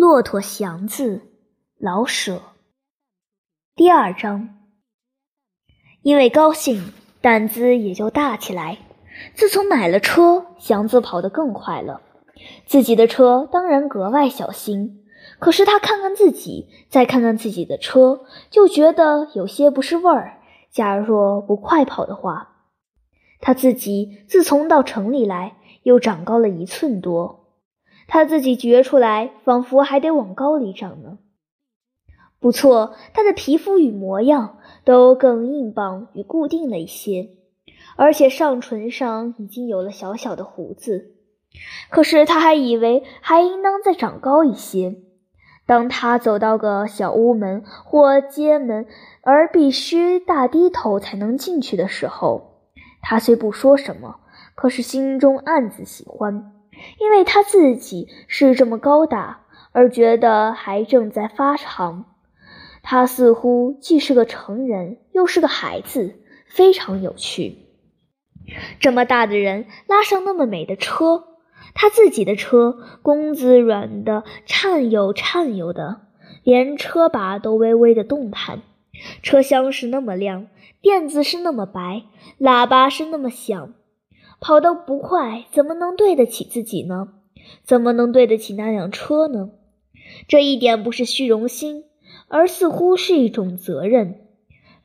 骆驼祥子，老舍。第二章，因为高兴，胆子也就大起来。自从买了车，祥子跑得更快了。自己的车当然格外小心，可是他看看自己，再看看自己的车，就觉得有些不是味儿。假若不快跑的话，他自己自从到城里来，又长高了一寸多。他自己觉出来，仿佛还得往高里长呢。不错，他的皮肤与模样都更硬棒与固定了一些，而且上唇上已经有了小小的胡子。可是他还以为还应当再长高一些。当他走到个小屋门或街门，而必须大低头才能进去的时候，他虽不说什么，可是心中暗自喜欢。因为他自己是这么高大，而觉得还正在发长。他似乎既是个成人，又是个孩子，非常有趣。这么大的人拉上那么美的车，他自己的车弓子软的颤悠颤悠的，连车把都微微的动弹。车厢是那么亮，垫子是那么白，喇叭是那么响。跑得不快，怎么能对得起自己呢？怎么能对得起那辆车呢？这一点不是虚荣心，而似乎是一种责任。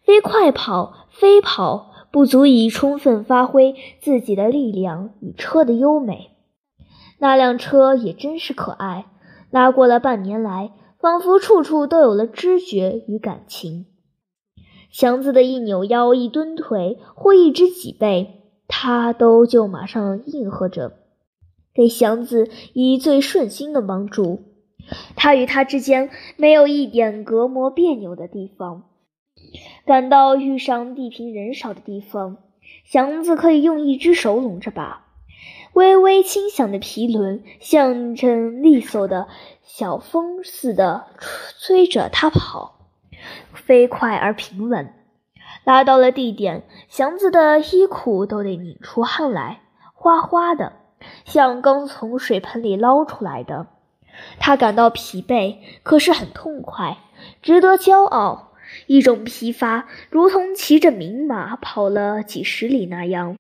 飞快跑，飞跑不足以充分发挥自己的力量与车的优美。那辆车也真是可爱，拉过了半年来，仿佛处处都有了知觉与感情。祥子的一扭腰、一蹲腿或一只脊背。他都就马上应和着，给祥子以最顺心的帮助。他与他之间没有一点隔膜别扭的地方。赶到遇上地平人少的地方，祥子可以用一只手拢着把，微微轻响的皮轮像阵利索的小风似的吹着他跑，飞快而平稳。拉到了地点，祥子的衣裤都得拧出汗来，哗哗的，像刚从水盆里捞出来的。他感到疲惫，可是很痛快，值得骄傲。一种疲乏，如同骑着名马跑了几十里那样。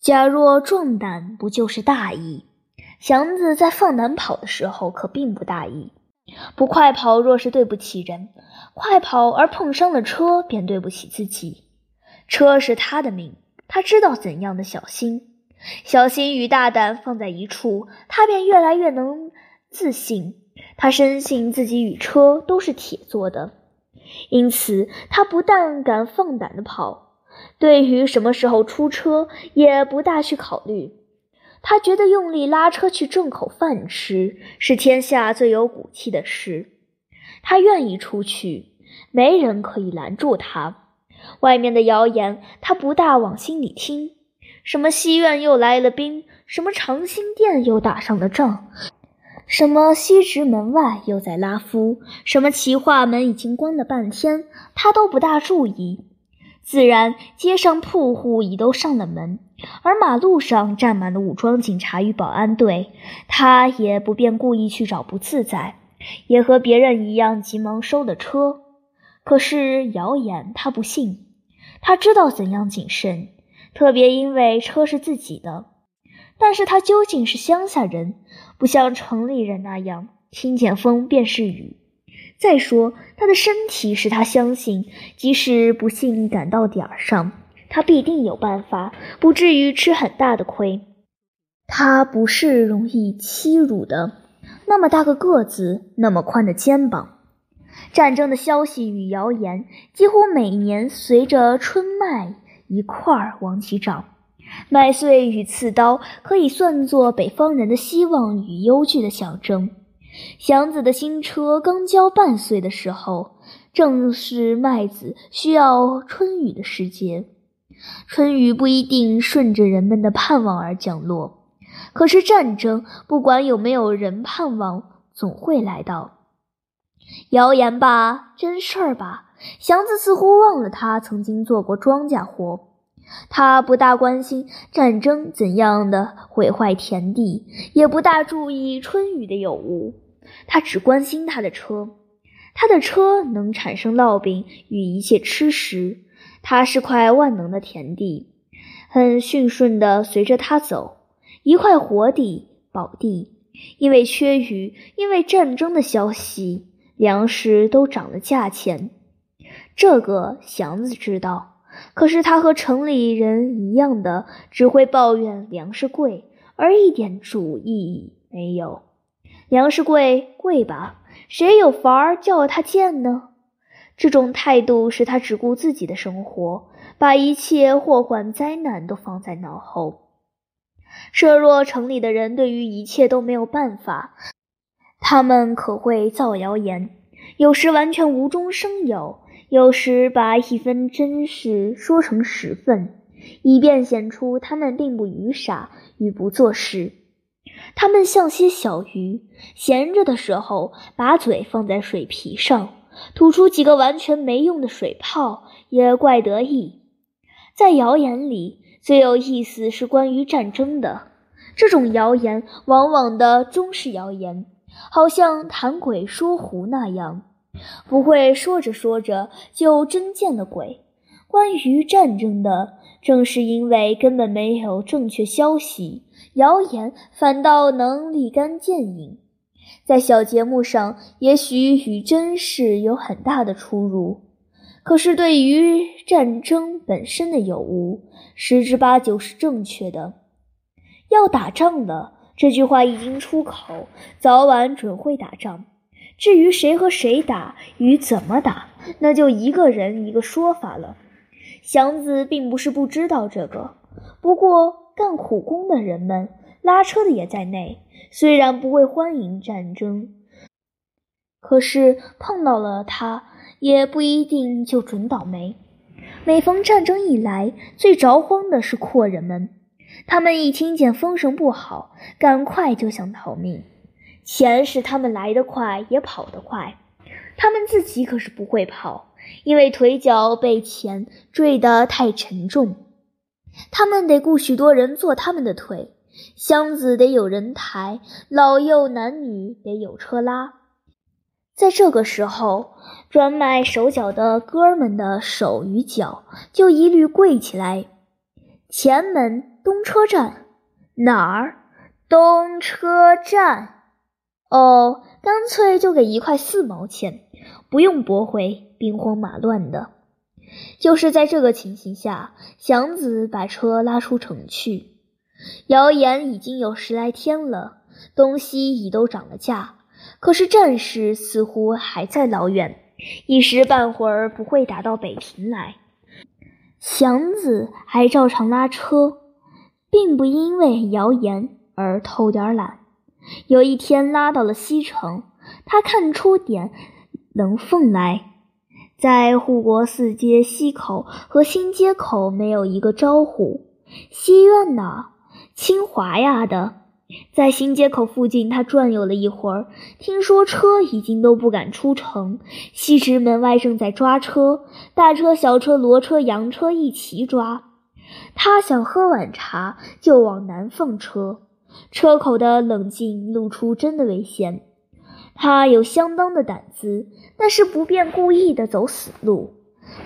假若壮胆，不就是大意？祥子在放胆跑的时候，可并不大意。不快跑，若是对不起人；快跑而碰伤了车，便对不起自己。车是他的命，他知道怎样的小心、小心与大胆放在一处，他便越来越能自信。他深信自己与车都是铁做的，因此他不但敢放胆的跑，对于什么时候出车也不大去考虑。他觉得用力拉车去挣口饭吃是天下最有骨气的事，他愿意出去，没人可以拦住他。外面的谣言，他不大往心里听。什么西苑又来了兵，什么长兴店又打上了仗，什么西直门外又在拉夫，什么齐化门已经关了半天，他都不大注意。自然，街上铺户已都上了门，而马路上站满了武装警察与保安队，他也不便故意去找不自在，也和别人一样急忙收了车。可是谣言他不信，他知道怎样谨慎，特别因为车是自己的。但是他究竟是乡下人，不像城里人那样听见风便是雨。再说他的身体使他相信，即使不幸赶到点儿上，他必定有办法，不至于吃很大的亏。他不是容易欺辱的，那么大个个子，那么宽的肩膀。战争的消息与谣言几乎每年随着春麦一块儿往起涨。麦穗与刺刀可以算作北方人的希望与忧惧的象征。祥子的新车刚交半岁的时候，正是麦子需要春雨的时节。春雨不一定顺着人们的盼望而降落，可是战争不管有没有人盼望，总会来到。谣言吧，真事儿吧，祥子似乎忘了他曾经做过庄稼活。他不大关心战争怎样的毁坏田地，也不大注意春雨的有无。他只关心他的车。他的车能产生烙饼与一切吃食，它是块万能的田地，很驯顺地随着他走，一块活地、宝地。因为缺雨，因为战争的消息，粮食都涨了价钱。这个祥子知道，可是他和城里人一样的，只会抱怨粮食贵，而一点主意没有。粮食贵，贵吧。谁有法儿叫他贱呢？这种态度使他只顾自己的生活，把一切祸患灾难都放在脑后。设若城里的人对于一切都没有办法，他们可会造谣言，有时完全无中生有，有时把一分真事说成十分，以便显出他们并不愚傻与不做事。他们像些小鱼，闲着的时候把嘴放在水皮上，吐出几个完全没用的水泡，也怪得意。在谣言里，最有意思是关于战争的。这种谣言往往的终是谣言，好像谈鬼说狐那样，不会说着说着就真见了鬼。关于战争的，正是因为根本没有正确消息。谣言反倒能立竿见影，在小节目上也许与真事有很大的出入，可是对于战争本身的有无，十之八九是正确的。要打仗的，这句话一经出口，早晚准会打仗。至于谁和谁打与怎么打，那就一个人一个说法了。祥子并不是不知道这个，不过。干苦工的人们，拉车的也在内，虽然不会欢迎战争，可是碰到了他，也不一定就准倒霉。每逢战争一来，最着慌的是阔人们，他们一听见风声不好，赶快就想逃命。钱使他们来得快，也跑得快，他们自己可是不会跑，因为腿脚被钱坠得太沉重。他们得雇许多人做他们的腿，箱子得有人抬，老幼男女得有车拉。在这个时候，专卖手脚的哥们的手与脚就一律跪起来。前门东车站哪儿？东车站。哦，干脆就给一块四毛钱，不用驳回，兵荒马乱的。就是在这个情形下，祥子把车拉出城去。谣言已经有十来天了，东西已都涨了价，可是战事似乎还在老远，一时半会儿不会打到北平来。祥子还照常拉车，并不因为谣言而偷点懒。有一天拉到了西城，他看出点棱缝来。在护国寺街西口和新街口没有一个招呼。西院呢？清华呀的。在新街口附近，他转悠了一会儿，听说车已经都不敢出城。西直门外正在抓车，大车、小车、骡车、洋车一齐抓。他想喝碗茶，就往南放车。车口的冷静露出真的危险。他有相当的胆子，但是不便故意的走死路。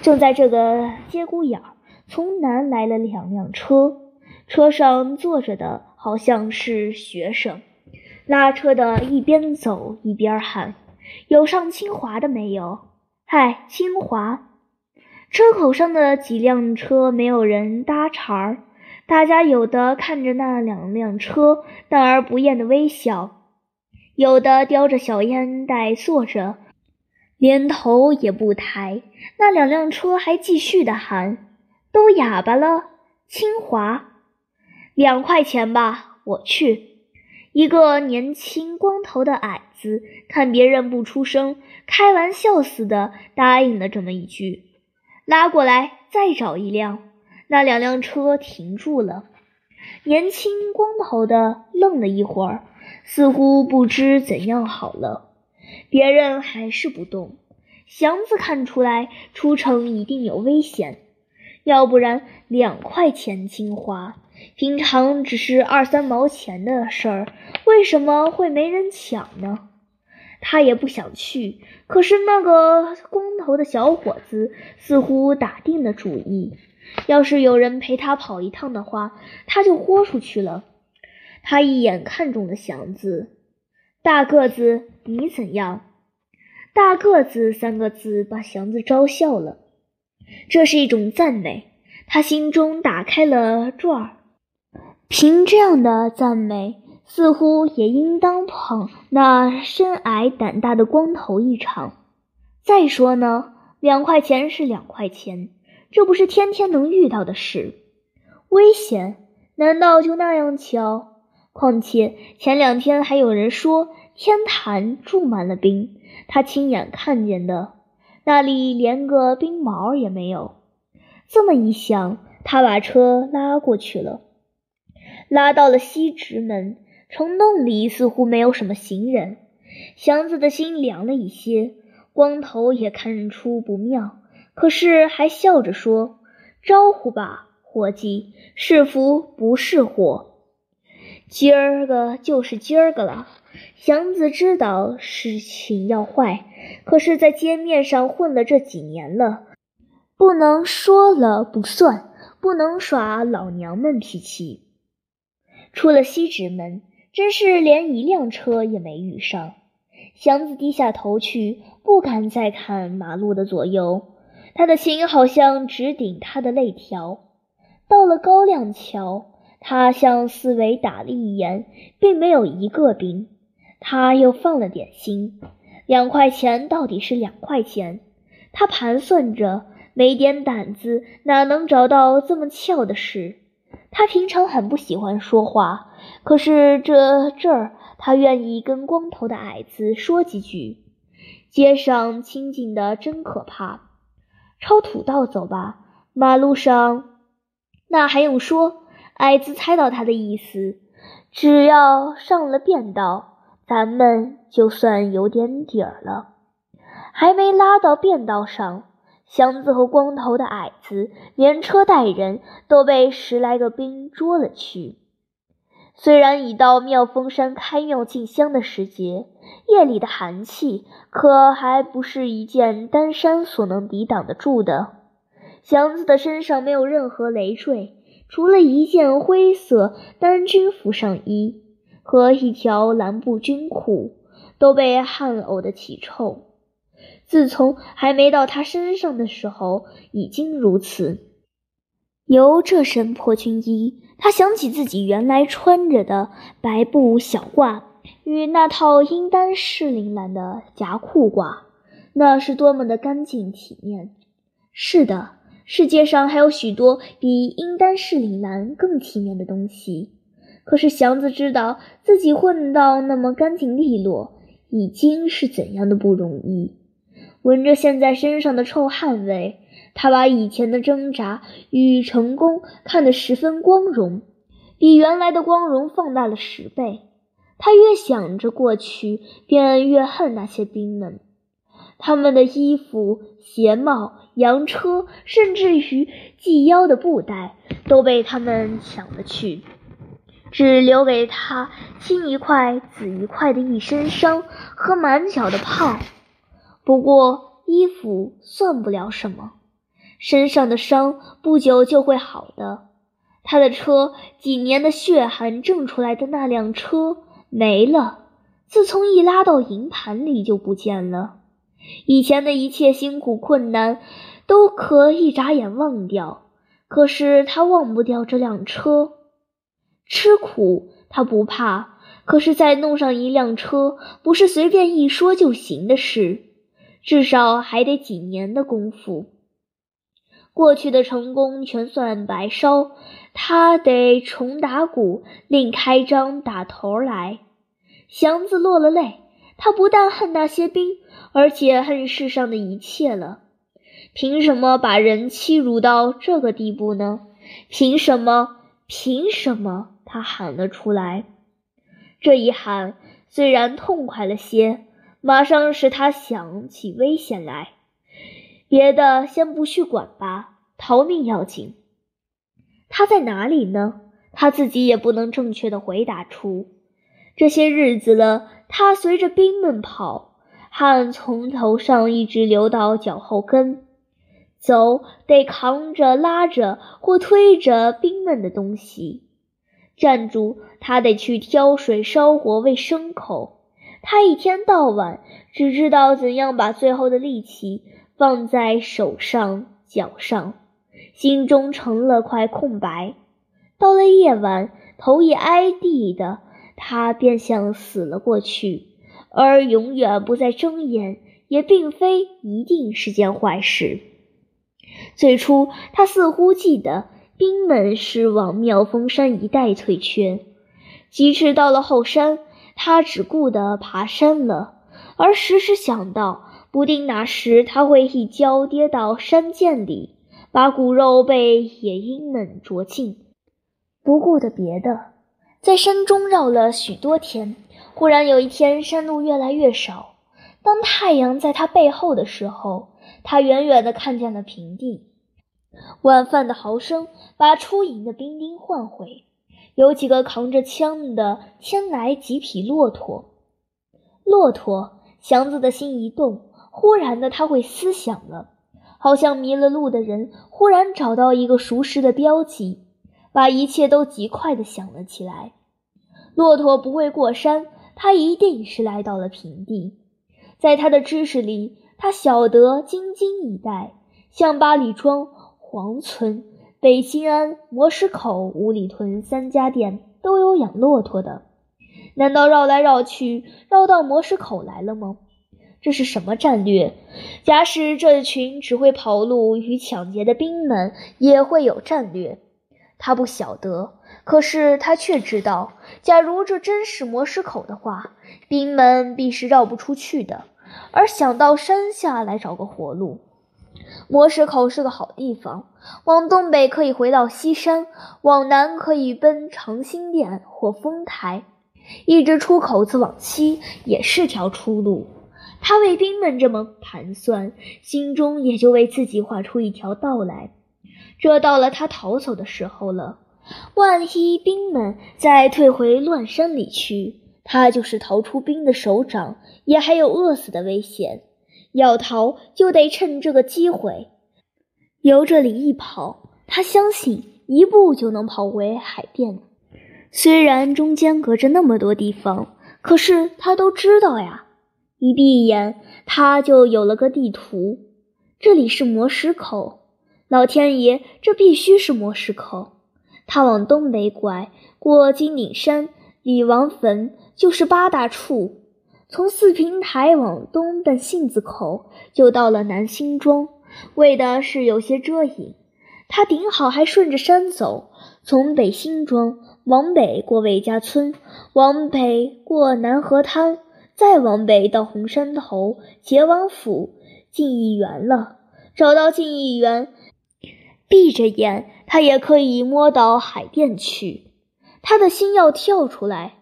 正在这个节骨眼儿，从南来了两辆车，车上坐着的好像是学生。拉车的一边走一边喊：“有上清华的没有？”“嗨，清华！”车口上的几辆车没有人搭茬儿，大家有的看着那两辆车，淡而不厌的微笑。有的叼着小烟袋坐着，连头也不抬。那两辆车还继续的喊：“都哑巴了！”清华，两块钱吧，我去。一个年轻光头的矮子看别人不出声，开玩笑似的答应了这么一句：“拉过来，再找一辆。”那两辆车停住了。年轻光头的愣了一会儿。似乎不知怎样好了，别人还是不动。祥子看出来出城一定有危险，要不然两块钱金花，平常只是二三毛钱的事儿，为什么会没人抢呢？他也不想去，可是那个光头的小伙子似乎打定了主意，要是有人陪他跑一趟的话，他就豁出去了。他一眼看中了祥子，大个子，你怎样？大个子三个字把祥子招笑了，这是一种赞美，他心中打开了转儿。凭这样的赞美。似乎也应当捧那身矮胆大的光头一场。再说呢，两块钱是两块钱，这不是天天能遇到的事。危险？难道就那样巧？况且前两天还有人说天坛住满了兵，他亲眼看见的，那里连个兵毛也没有。这么一想，他把车拉过去了，拉到了西直门。城洞里似乎没有什么行人，祥子的心凉了一些。光头也看出不妙，可是还笑着说：“招呼吧，伙计，是福不是祸。今儿个就是今儿个了。”祥子知道事情要坏，可是，在街面上混了这几年了，不能说了不算，不能耍老娘们脾气。出了西直门。真是连一辆车也没遇上。祥子低下头去，不敢再看马路的左右，他的心好像直顶他的肋条。到了高亮桥，他向四围打了一眼，并没有一个兵。他又放了点心，两块钱到底是两块钱。他盘算着，没点胆子，哪能找到这么巧的事？他平常很不喜欢说话，可是这这儿他愿意跟光头的矮子说几句。街上清静的真可怕，抄土道走吧。马路上，那还用说？矮子猜到他的意思，只要上了便道，咱们就算有点底儿了。还没拉到便道上。祥子和光头的矮子连车带人都被十来个兵捉了去。虽然已到妙峰山开庙进香的时节，夜里的寒气可还不是一件单衫所能抵挡得住的。祥子的身上没有任何累赘，除了一件灰色单军服上衣和一条蓝布军裤，都被汗呕得起臭。自从还没到他身上的时候，已经如此。由这身破军衣，他想起自己原来穿着的白布小褂与那套英丹士林蓝的夹裤褂，那是多么的干净体面。是的，世界上还有许多比英丹士林蓝更体面的东西。可是祥子知道自己混到那么干净利落，已经是怎样的不容易。闻着现在身上的臭汗味，他把以前的挣扎与成功看得十分光荣，比原来的光荣放大了十倍。他越想着过去，便越恨那些兵们。他们的衣服、鞋帽、洋车，甚至于系腰的布袋，都被他们抢了去，只留给他青一块紫一块的一身伤和满脚的泡。不过衣服算不了什么，身上的伤不久就会好的。他的车，几年的血汗挣出来的那辆车没了，自从一拉到银盘里就不见了。以前的一切辛苦困难都可一眨眼忘掉，可是他忘不掉这辆车。吃苦他不怕，可是再弄上一辆车，不是随便一说就行的事。至少还得几年的功夫，过去的成功全算白烧，他得重打鼓，另开张打头来。祥子落了泪，他不但恨那些兵，而且恨世上的一切了。凭什么把人欺辱到这个地步呢？凭什么？凭什么？他喊了出来。这一喊虽然痛快了些。马上使他想起危险来，别的先不去管吧，逃命要紧。他在哪里呢？他自己也不能正确的回答出。这些日子了，他随着兵们跑，汗从头上一直流到脚后跟，走得扛着、拉着或推着兵们的东西，站住他得去挑水烧火喂牲口。他一天到晚只知道怎样把最后的力气放在手上、脚上，心中成了块空白。到了夜晚，头一挨地的，他便像死了过去。而永远不再睁眼，也并非一定是件坏事。最初，他似乎记得兵们是往妙峰山一带退却，即使到了后山，他只顾得爬山了，而时时想到，不定哪时他会一跤跌到山涧里，把骨肉被野鹰们啄尽。不顾的别的，在山中绕了许多天，忽然有一天，山路越来越少。当太阳在他背后的时候，他远远地看见了平地。晚饭的嚎声把出营的兵丁唤回，有几个扛着枪的牵来几匹骆驼。骆驼，祥子的心一动，忽然的他会思想了，好像迷了路的人忽然找到一个熟识的标记。把一切都极快的想了起来。骆驼不会过山，他一定是来到了平地。在他的知识里，他晓得京津一带，像八里庄、黄村、北新安、磨石口、五里屯三家店都有养骆驼的。难道绕来绕去，绕到磨石口来了吗？这是什么战略？假使这群只会跑路与抢劫的兵们也会有战略。他不晓得，可是他却知道，假如这真是磨石口的话，兵们必是绕不出去的，而想到山下来找个活路。磨石口是个好地方，往东北可以回到西山，往南可以奔长辛店或丰台，一直出口子往西也是条出路。他为兵们这么盘算，心中也就为自己画出一条道来。这到了他逃走的时候了。万一兵们再退回乱山里去，他就是逃出兵的手掌，也还有饿死的危险。要逃就得趁这个机会，由这里一跑，他相信一步就能跑回海淀。虽然中间隔着那么多地方，可是他都知道呀。一闭眼，他就有了个地图。这里是磨石口。老天爷，这必须是磨石口。他往东北拐，过金顶山、李王坟，就是八大处。从四平台往东奔杏子口，就到了南辛庄。为的是有些遮影。他顶好还顺着山走，从北辛庄往北过魏家村，往北过南河滩，再往北到红山头、结王府、进义园了。找到进义园。闭着眼，他也可以摸到海淀去。他的心要跳出来。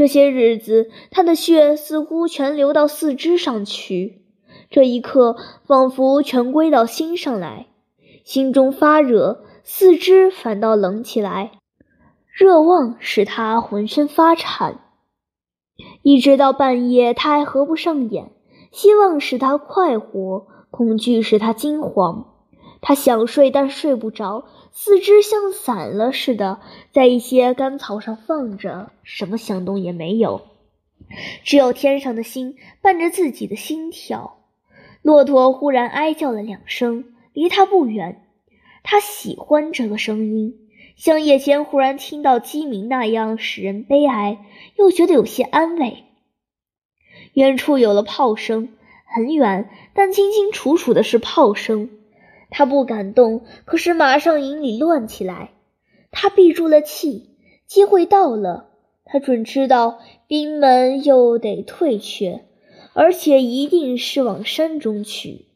这些日子，他的血似乎全流到四肢上去，这一刻，仿佛全归到心上来。心中发热，四肢反倒冷起来，热望使他浑身发颤。一直到半夜，他还合不上眼。希望使他快活，恐惧使他惊慌。他想睡，但睡不着，四肢像散了似的，在一些干草上放着，什么响动也没有，只有天上的星伴着自己的心跳。骆驼忽然哀叫了两声，离他不远。他喜欢这个声音，像夜间忽然听到鸡鸣那样，使人悲哀，又觉得有些安慰。远处有了炮声，很远，但清清楚楚的是炮声。他不敢动，可是马上营里乱起来。他闭住了气，机会到了，他准知道兵们又得退却，而且一定是往山中去。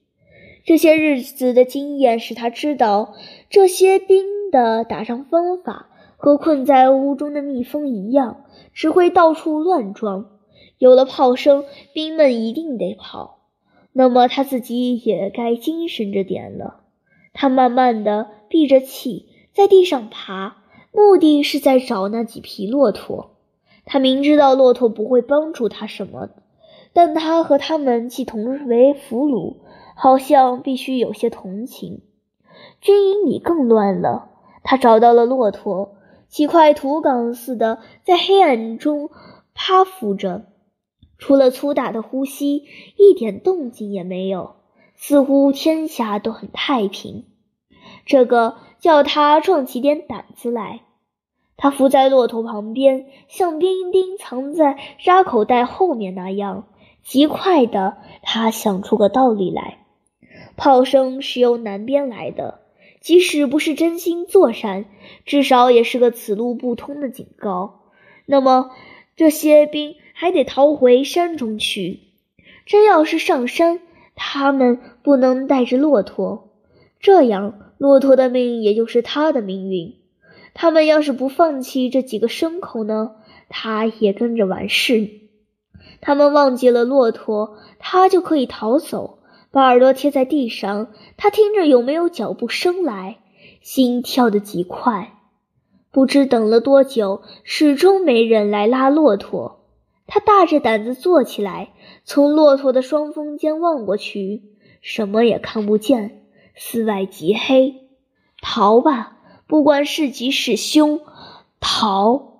这些日子的经验使他知道，这些兵的打仗方法和困在屋中的蜜蜂一样，只会到处乱撞。有了炮声，兵们一定得跑，那么他自己也该精神着点了。他慢慢的闭着气，在地上爬，目的是在找那几匹骆驼。他明知道骆驼不会帮助他什么，但他和他们既同为俘虏，好像必须有些同情。军营里更乱了。他找到了骆驼，几块土岗似的在黑暗中趴伏着，除了粗大的呼吸，一点动静也没有，似乎天下都很太平。这个叫他壮起点胆子来。他伏在骆驼旁边，像兵丁藏在扎口袋后面那样，极快的，他想出个道理来：炮声是由南边来的，即使不是真心作战，至少也是个此路不通的警告。那么这些兵还得逃回山中去。真要是上山，他们不能带着骆驼，这样骆驼的命也就是他的命运。他们要是不放弃这几个牲口呢？他也跟着完事。他们忘记了骆驼，他就可以逃走，把耳朵贴在地上，他听着有没有脚步声来，心跳得极快。不知等了多久，始终没人来拉骆驼。他大着胆子坐起来，从骆驼的双峰间望过去，什么也看不见，四外极黑。逃吧！不管是吉是凶，逃。